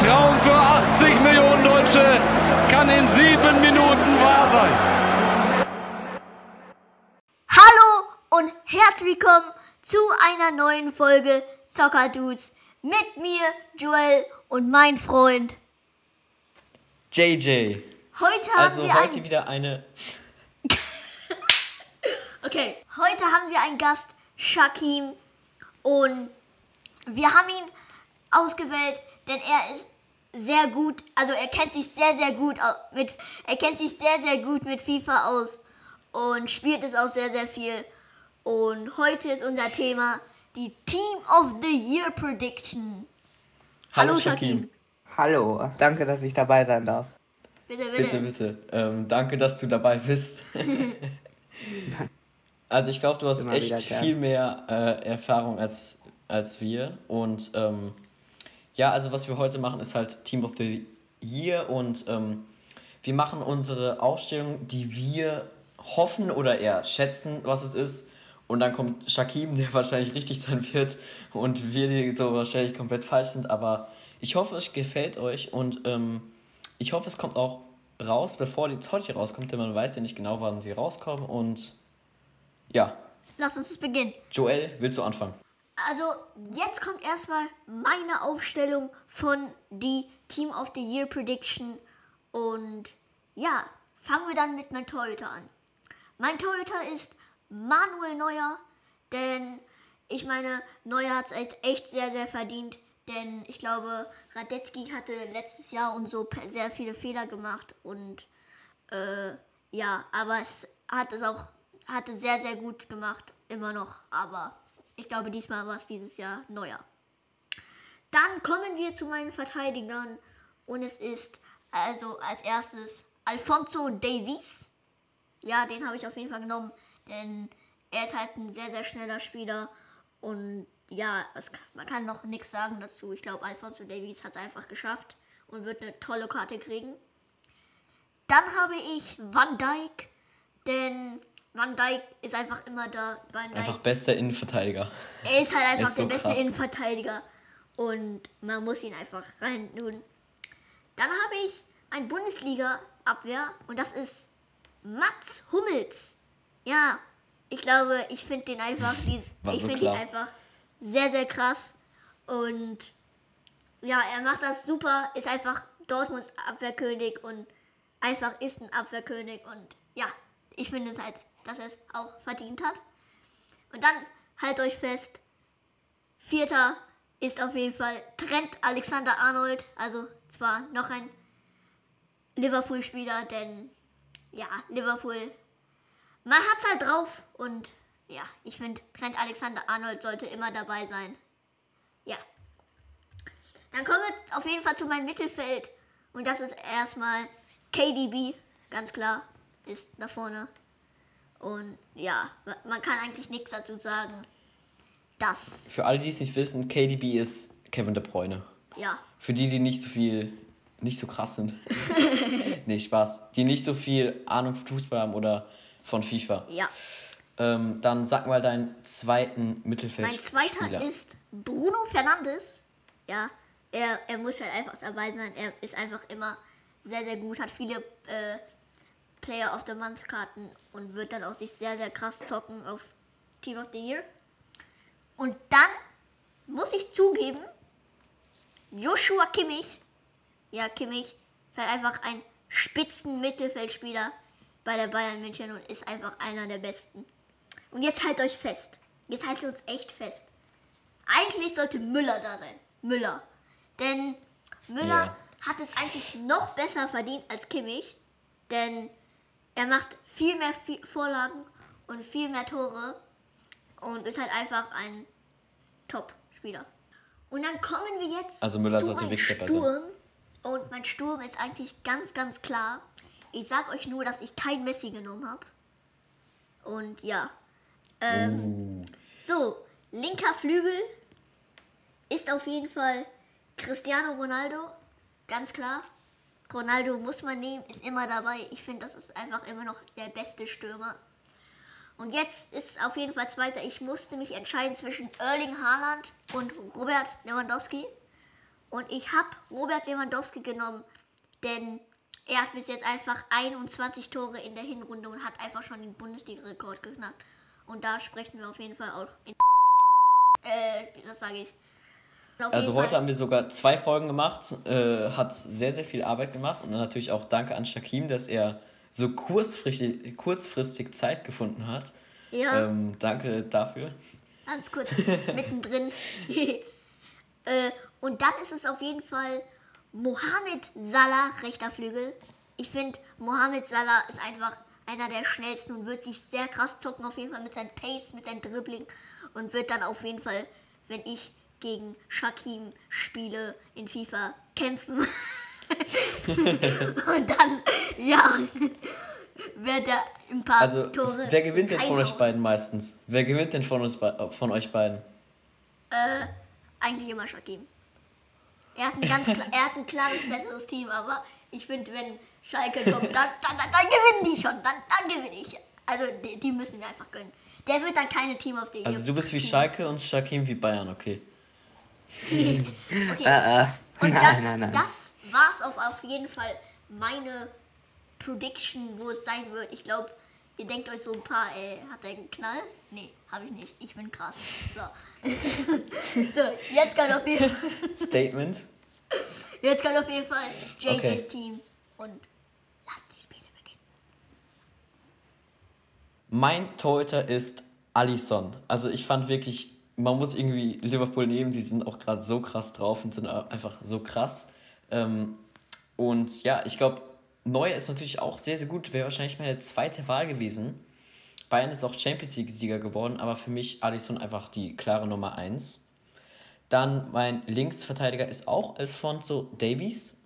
Traum für 80 Millionen Deutsche kann in sieben Minuten wahr sein. Hallo und herzlich willkommen zu einer neuen Folge Zocker Dudes mit mir, Joel und mein Freund. JJ. Heute haben Also wir heute ein, wieder eine. okay, heute haben wir einen Gast, Shakim, und wir haben ihn ausgewählt, denn er ist sehr gut, also er kennt sich sehr sehr gut mit, er kennt sich sehr sehr gut mit FIFA aus und spielt es auch sehr sehr viel. Und heute ist unser Thema die Team of the Year Prediction. Hallo, Shakim. Hallo, danke, dass ich dabei sein darf. Bitte, bitte. Bitte, bitte. Ähm, danke, dass du dabei bist. also ich glaube, du hast Immer echt viel mehr äh, Erfahrung als, als wir. Und ähm, ja, also was wir heute machen, ist halt Team of the Year. Und ähm, wir machen unsere Aufstellung, die wir hoffen oder eher schätzen, was es ist. Und dann kommt Shakim, der wahrscheinlich richtig sein wird. Und wir, die so wahrscheinlich komplett falsch sind. Aber ich hoffe, es gefällt euch. Und ähm, ich hoffe, es kommt auch raus, bevor die heute rauskommt, denn man weiß ja nicht genau, wann sie rauskommen. Und ja, Lass uns das beginnen. Joel, willst du anfangen? Also, jetzt kommt erstmal meine Aufstellung von die Team of the Year Prediction. Und ja, fangen wir dann mit meinem Torhüter an. Mein Torhüter ist Manuel Neuer, denn ich meine, Neuer hat es echt sehr, sehr verdient. Denn ich glaube, Radetzky hatte letztes Jahr und so sehr viele Fehler gemacht. Und äh, ja, aber es hat es auch, hatte sehr, sehr gut gemacht, immer noch. Aber ich glaube, diesmal war es dieses Jahr neuer. Dann kommen wir zu meinen Verteidigern und es ist also als erstes Alfonso Davies. Ja, den habe ich auf jeden Fall genommen, denn er ist halt ein sehr, sehr schneller Spieler und ja, es, man kann noch nichts sagen dazu. Ich glaube, Alfonso Davies hat es einfach geschafft und wird eine tolle Karte kriegen. Dann habe ich Van Dijk, denn Van Dijk ist einfach immer da. Einfach bester Innenverteidiger. er ist halt einfach ist so der beste krass. Innenverteidiger und man muss ihn einfach rein tun. Dann habe ich ein Bundesliga-Abwehr und das ist Mats Hummels. Ja, ich glaube, ich finde den einfach, ich so finde ihn einfach sehr, sehr krass und ja, er macht das super, ist einfach Dortmunds Abwehrkönig und einfach ist ein Abwehrkönig und ja, ich finde es halt, dass er es auch verdient hat. Und dann halt euch fest, vierter ist auf jeden Fall Trent Alexander Arnold, also zwar noch ein Liverpool-Spieler, denn ja, Liverpool, man hat's halt drauf und ja, ich finde Trent Alexander Arnold sollte immer dabei sein. Ja. Dann kommen wir auf jeden Fall zu meinem Mittelfeld und das ist erstmal KDB, ganz klar, ist da vorne. Und ja, man kann eigentlich nichts dazu sagen. Das, Für alle, die es nicht wissen, KDB ist Kevin De Bruyne. ja, Für die, die nicht so viel, nicht so krass sind. nee, Spaß. Die nicht so viel Ahnung von Fußball haben oder von FIFA. ja. Ähm, dann sag mal deinen zweiten Mein Mittelfeldspieler. zweiter ist Bruno Fernandes. Ja, er, er muss halt einfach dabei sein. Er ist einfach immer sehr, sehr gut, hat viele äh, Player of the Month Karten und wird dann auch sich sehr, sehr krass zocken auf Team of the Year. Und dann muss ich zugeben, Joshua Kimmich, ja, Kimmich ist halt einfach ein spitzen Mittelfeldspieler bei der Bayern München und ist einfach einer der besten. Und jetzt halt euch fest. Jetzt haltet uns echt fest. Eigentlich sollte Müller da sein. Müller. Denn Müller Ja. hat es eigentlich noch besser verdient als Kimmich. Denn er macht viel mehr Vorlagen und viel mehr Tore. Und ist halt einfach ein Top-Spieler. Und dann kommen wir jetzt Also Müller zu meinem. Sturm. Und mein Sturm ist eigentlich ganz, ganz klar. Ich sag euch nur, dass ich kein Messi genommen habe. Und ja. Ähm, So, linker Flügel ist auf jeden Fall Cristiano Ronaldo. Ganz klar. Ronaldo muss man nehmen, ist immer dabei. Ich finde, das ist einfach immer noch der beste Stürmer. Und jetzt ist auf jeden Fall zweiter. Ich musste mich entscheiden zwischen Erling Haaland und Robert Lewandowski. Und ich habe Robert Lewandowski genommen, denn er hat bis jetzt einfach 21 Tore in der Hinrunde und hat einfach schon den Bundesliga-Rekord geknackt. Und da sprechen wir auf jeden Fall auch in. Äh, das sage ich. Auf Also heute Fall- haben wir sogar zwei Folgen gemacht, äh, hat sehr, sehr viel Arbeit gemacht und natürlich auch danke an Shakim, dass er so kurzfristig, kurzfristig Zeit gefunden hat. Ja. Ähm, danke dafür. Ganz kurz mittendrin. äh, und dann ist es auf jeden Fall Mohamed Salah, rechter Flügel. Ich finde, Mohamed Salah ist einfach einer der schnellsten und wird sich sehr krass zocken, auf jeden Fall mit seinem Pace, mit seinem Dribbling und wird dann auf jeden Fall, wenn ich gegen Shakim spiele in FIFA, kämpfen. und dann, ja, wird er ein paar Also, Tore. wer gewinnt denn von euch beiden meistens? Wer gewinnt denn von, uns, äh, von euch beiden? Äh, eigentlich immer Shakim. Er hat ein ganz er hat ein klares besseres Team, aber ich finde, wenn Schalke kommt, dann, dann, dann, dann gewinnen die schon, dann, dann gewinne ich. Also die, die müssen wir einfach gönnen. Der wird dann keine Team auf der Also du bist wie Schalke und Shakim wie Bayern, okay. Okay. Äh, äh. Und nein, dann, nein, nein. das war's auf, auf jeden Fall meine Prediction, wo es sein wird. Ich glaube, ihr denkt euch so ein paar, ey, hat er einen Knall? Nee, habe ich nicht. Ich bin krass. So. so, jetzt kann auf jeden Fall. Statement. Jetzt kann auf jeden Fall JJ's Okay. Team und lasst die Spiele beginnen. Mein Torhüter ist Alisson. Also ich fand wirklich, man muss irgendwie Liverpool nehmen, die sind auch gerade so krass drauf und sind einfach so krass. Ähm, und ja, ich glaube, Neuer ist natürlich auch sehr, sehr gut. Wäre wahrscheinlich meine zweite Wahl gewesen. Bayern ist auch Champions League-Sieger geworden, aber für mich Alisson einfach die klare Nummer 1. Dann mein Linksverteidiger ist auch Alfonso Davies.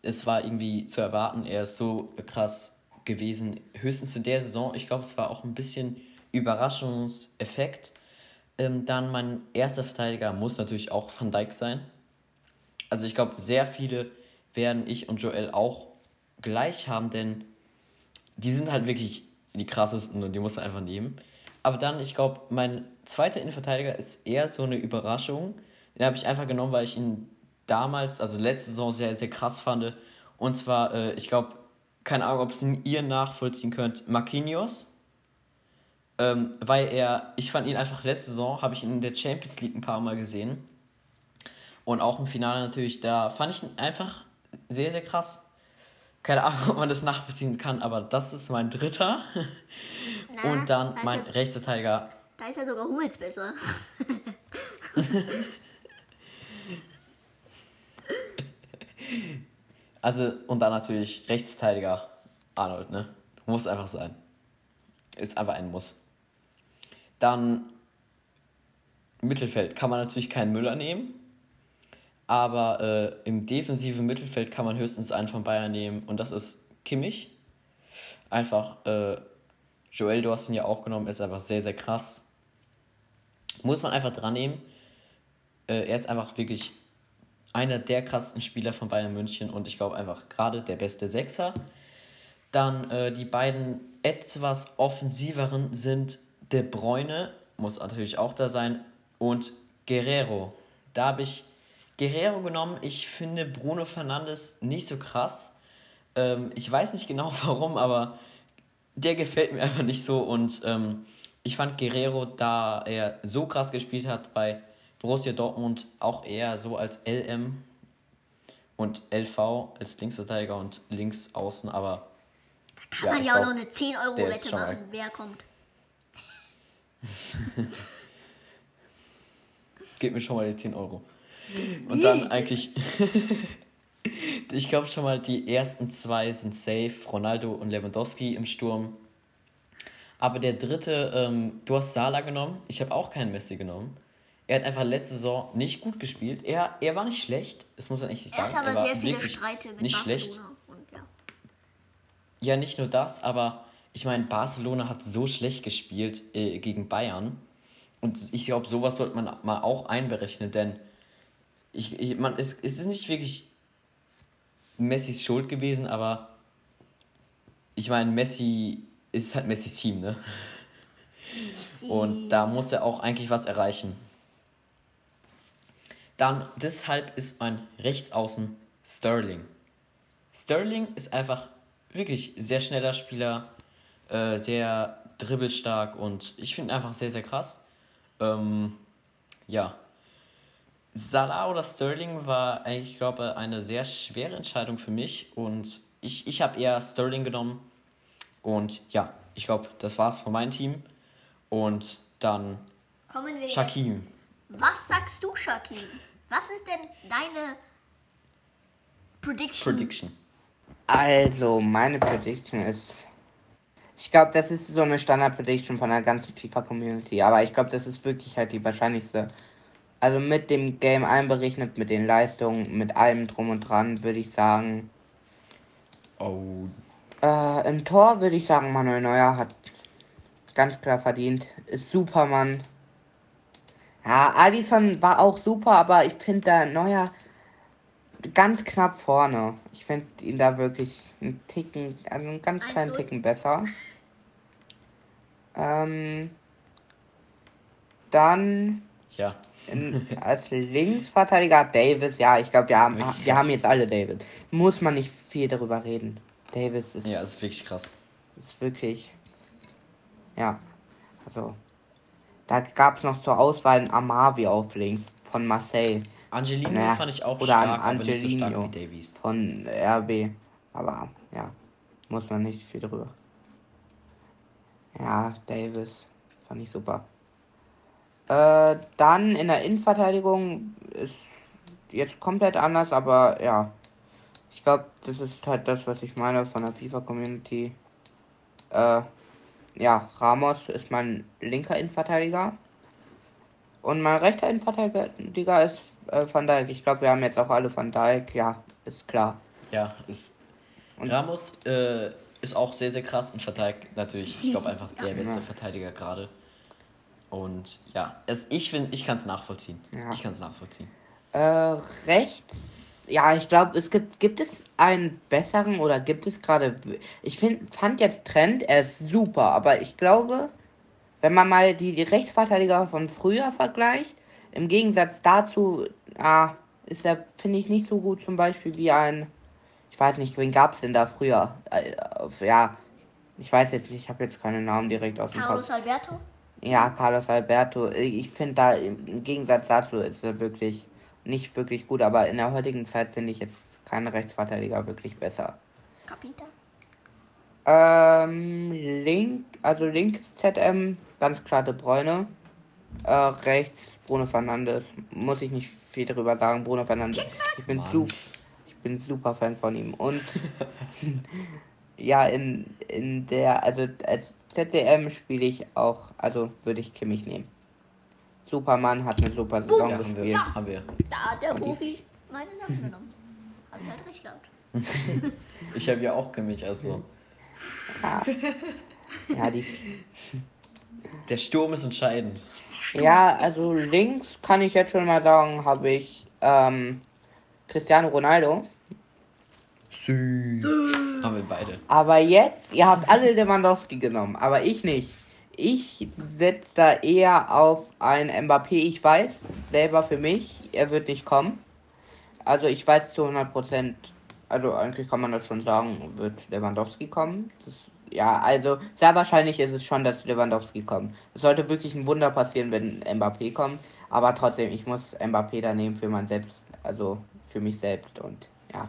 Es war irgendwie zu erwarten, er ist so krass gewesen, höchstens in der Saison. Ich glaube, es war auch ein bisschen Überraschungseffekt. Ähm, dann mein erster Verteidiger muss natürlich auch Van Dijk sein. Also ich glaube, sehr viele werden ich und Joel auch gleich haben, denn die sind halt wirklich die krassesten und die muss man einfach nehmen. Aber dann, ich glaube, mein zweiter Innenverteidiger ist eher so eine Überraschung. Den habe ich einfach genommen, weil ich ihn damals, also letzte Saison, sehr, sehr krass fand. Und zwar, äh, ich glaube, keine Ahnung, ob es ihr nachvollziehen könnt, Marquinhos. Ähm, weil er, ich fand ihn einfach letzte Saison, habe ich ihn in der Champions League ein paar Mal gesehen. Und auch im Finale natürlich, da fand ich ihn einfach sehr, sehr krass. Keine Ahnung, ob man das nachvollziehen kann, aber das ist mein dritter. Na, Und dann mein ja- Rechtsverteidiger. Da ist ja sogar Hummels besser. Also, und dann natürlich Rechtsverteidiger Arnold, ne? Muss einfach sein. Ist einfach ein Muss. Dann Mittelfeld kann man natürlich keinen Müller nehmen. Aber äh, im defensiven Mittelfeld kann man höchstens einen von Bayern nehmen und das ist Kimmich. Einfach, äh, Joel, du hast ihn ja auch genommen, ist einfach sehr, sehr krass. Muss man einfach dran nehmen. Äh, er ist einfach wirklich einer der krassesten Spieler von Bayern München und ich glaube einfach gerade der beste Sechser. Dann äh, die beiden etwas offensiveren sind De Bruyne, muss natürlich auch da sein, und Guerrero. Da habe ich Guerrero genommen. Ich finde Bruno Fernandes nicht so krass. Ähm, ich weiß nicht genau warum, aber der gefällt mir einfach nicht so und ähm, ich fand Guerrero, da er so krass gespielt hat bei Borussia Dortmund, auch eher so als LM und LV als Linksverteidiger und Linksaußen, aber Kann Ja, man ja auch glaub, noch eine der 10-Euro-Wette ist schon machen, wer kommt. Gib mir schon mal die 10 Euro. Und dann eigentlich, ich glaube schon mal, die ersten zwei sind safe, Ronaldo und Lewandowski im Sturm. Aber der dritte, ähm, du hast Salah genommen, ich habe auch keinen Messi genommen. Er hat einfach letzte Saison nicht gut gespielt. Er, er war nicht schlecht, das muss man echt Er sagen. hat aber war sehr viele Streite mit nicht Barcelona. schlecht. Und ja. Ja, nicht nur das, aber ich meine, Barcelona hat so schlecht gespielt äh, gegen Bayern. Und ich glaube, sowas sollte man mal auch einberechnen, denn ich, ich, man, es, es ist nicht wirklich Messis Schuld gewesen, aber ich meine, Messi ist halt Messis Team, ne? Und da muss er auch eigentlich was erreichen. Dann deshalb ist mein Rechtsaußen Sterling. Sterling ist einfach wirklich sehr schneller Spieler, äh, sehr dribbelstark und ich finde einfach sehr, sehr krass. Ähm, ja. Salah oder Sterling war eigentlich, ich glaube, eine sehr schwere Entscheidung für mich und ich, ich habe eher Sterling genommen. Und ja, ich glaube, das war's von meinem Team. Und dann Kommen wir Shaquem. jetzt. Was sagst du, Shaquem? Was ist denn deine Prediction? Prediction. Also, meine Prediction ist. Ich glaube, das ist so eine Standard-Prediction von der ganzen FIFA-Community. Aber ich glaube, das ist wirklich halt die wahrscheinlichste. Also mit dem Game einberechnet, mit den Leistungen, mit allem drum und dran, würde ich sagen. Oh. Äh, Im Tor würde ich sagen, Manuel Neuer hat ganz klar verdient. Ist Supermann. Ja, Alisson war auch super, aber ich finde da Neuer ganz knapp vorne. Ich finde ihn da wirklich einen Ticken, also einen ganz kleinen 1-0. Ticken besser. Ähm, dann Ja. in, als Linksverteidiger Davis. Ja, ich glaube, wir haben, Wirklich wir krass. haben jetzt alle Davis. Muss man nicht viel darüber reden. Davis ist, Ja, ist wirklich krass. ist wirklich. Ja, also. Da gab es noch zur Auswahl einen Amavi auf links von Marseille. Angelino Naja, fand ich auch oder stark, an aber nicht so stark Angelino. wie Davies. von RB. Aber ja, muss man nicht viel drüber. Ja, Davis fand ich super. Äh, dann in der Innenverteidigung ist jetzt komplett anders, aber ja. Ich glaube, das ist halt das, was ich meine von der FIFA-Community. Äh, ja, Ramos ist mein linker Innenverteidiger. Und mein rechter Innenverteidiger ist äh, Van Dijk. Ich glaube, wir haben jetzt auch alle Van Dijk. Ja, ist klar. Ja, ist. Und- Ramos äh, ist auch sehr, sehr krass und verteidigt natürlich, ich glaube, einfach der beste Ja. Verteidiger gerade. Und ja, es, ich finde, ich kann es nachvollziehen. Ja. Ich kann es nachvollziehen. Äh, rechts. Ja, ich glaube, es gibt, gibt es einen besseren oder gibt es gerade. Ich find, fand jetzt Trend, er ist super, aber ich glaube, wenn man mal die, die Rechtsverteidiger von früher vergleicht, im Gegensatz dazu, ah, ist er, finde ich, nicht so gut zum Beispiel wie ein. Ich weiß nicht, wen gab es denn da früher? Äh, auf- ja, ich weiß jetzt nicht, ich habe jetzt keine Namen direkt aus dem Kopf. Carlos Alberto? Ja, Carlos Alberto. Ich finde da im Gegensatz dazu ist er wirklich nicht wirklich gut, aber in der heutigen Zeit finde ich jetzt keine Rechtsverteidiger wirklich besser. Capita? Ähm, link, also links ZM, ganz klar De Bruyne. Äh, rechts Bruno Fernandes. Muss ich nicht viel darüber sagen. Bruno Fernandes. Ich bin, Mann. su ich bin super Fan von ihm. Und ja, in, in der, also als ZDM spiele ich auch, also würde ich Kimmich nehmen. Supermann hat eine super Saison Ja, gespielt. Haben wir. Da hat der Und Profi meine Sachen genommen. Hab ich halt recht gehabt. Ich habe ja auch Kimmich, also. Ja, die Der Sturm ist entscheidend. Ja, also links kann ich jetzt schon mal sagen, habe ich ähm, Cristiano Ronaldo. Haben wir beide. Aber jetzt, ihr habt alle Lewandowski genommen, aber ich nicht. Ich setze da eher auf ein Mbappé. Ich weiß selber für mich, er wird nicht kommen. Also ich weiß zu 100 Prozent, also eigentlich kann man das schon sagen, wird Lewandowski kommen. Das, ja, also sehr wahrscheinlich ist es schon, dass Lewandowski kommt. Es sollte wirklich ein Wunder passieren, wenn Mbappé kommt. Aber trotzdem, ich muss Mbappé da nehmen für mein selbst, also für mich selbst und ja.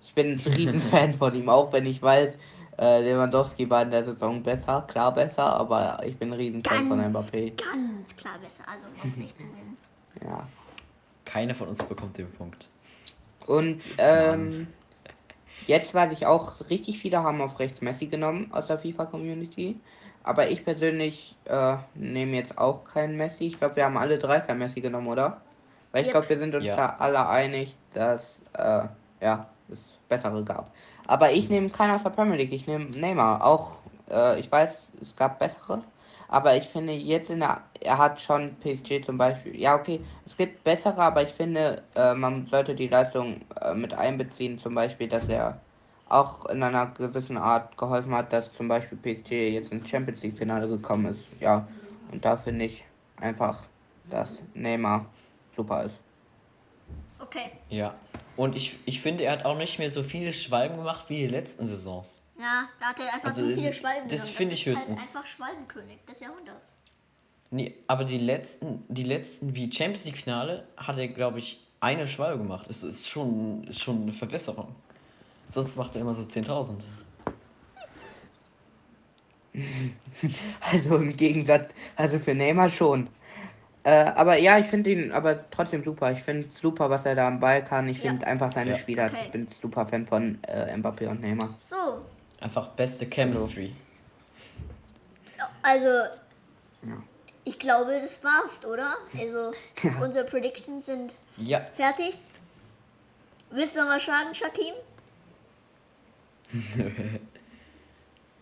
Ich bin ein Riesenfan von ihm, auch wenn ich weiß, äh, Lewandowski war in der Saison besser, klar besser, aber ich bin ein Riesenfan von Ganz, Mbappé. ganz klar besser. Also, muss ich zugeben. Ja. Keiner von uns bekommt den Punkt. Und ähm, jetzt weiß ich auch, richtig viele haben auf rechts Messi genommen aus der FIFA-Community. Aber ich persönlich äh, nehme jetzt auch keinen Messi. Ich glaube, wir haben alle drei kein Messi genommen, oder? Weil ich Yep. glaube, wir sind uns Ja. da alle einig, dass äh, ja, es bessere gab. Aber ich nehme keinen aus der Premier League. Ich nehme Neymar. Auch, äh, ich weiß, es gab bessere. Aber ich finde jetzt in der, er hat schon PSG zum Beispiel. Ja, okay, es gibt bessere, aber ich finde, äh, man sollte die Leistung äh, mit einbeziehen. Zum Beispiel, dass er auch in einer gewissen Art geholfen hat, dass zum Beispiel PSG jetzt ins Champions League Finale gekommen ist. Ja, und da finde ich einfach, dass Neymar super ist. Okay. Ja. Und ich, ich finde, er hat auch nicht mehr so viele Schwalben gemacht wie die letzten Saisons. Ja, da hat er einfach Also zu das- viele Schwalben das finde ich ist höchstens. Halt einfach Schwalbenkönig des Jahrhunderts. Nee, aber die letzten, die letzten wie Champions League Finale hat er, glaube ich, eine Schwalbe gemacht. Das ist schon, ist schon eine Verbesserung. Sonst macht er immer so 10.000. Also im Gegensatz, also für Neymar schon. Äh, aber ja, ich finde ihn aber trotzdem super. Ich finde super, was er da am Ball kann. Ich Ja. finde einfach seine Ja. Spieler. Okay. Ich bin super Fan von äh, Mbappé und Neymar. So, Einfach beste Chemistry. also Ja. ich glaube, das war's, oder? Also unsere Predictions sind Ja, fertig. Willst du noch was sagen, Shakim?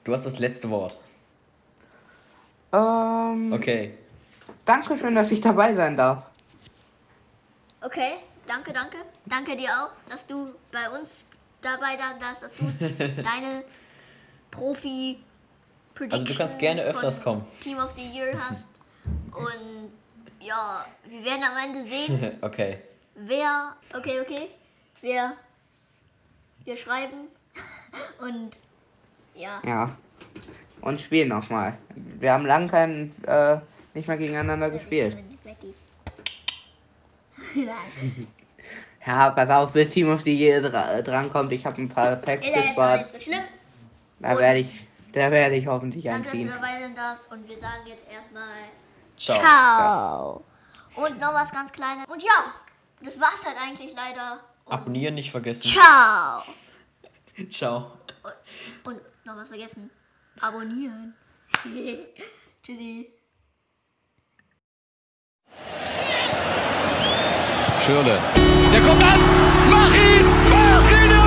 du hast das letzte Wort. Ähm, Okay. danke schön, dass ich dabei sein darf. Okay, danke, danke. Danke dir auch, dass du bei uns dabei da warst, dass du deine Profi Prediction Also du kannst gerne öfters kommen. Team of the Year hast. Und ja, wir werden am Ende sehen, okay. wer. Okay, okay. Wir. Wir schreiben. Und ja. Ja. Und spielen nochmal. Wir haben lange kein, äh, nicht mehr gegeneinander gespielt. Nein. Ja, pass auf, bis Team of the Year dra drankommt. Ich habe ein paar Packs Ist ja jetzt auch nicht gespart. so schlimm. Da Und- werde ich, da werde ich hoffentlich Danke, dass du einziehen. dabei darfst. Und wir sagen jetzt erstmal. Ciao. Ciao. Und noch was ganz Kleines. Und ja, das war's halt eigentlich leider. Und Abonnieren nicht vergessen. ciao. Ciao. Und noch was vergessen. Abonnieren. Tschüssi. Schürle. Der kommt an. Mach ihn! Mach ihn!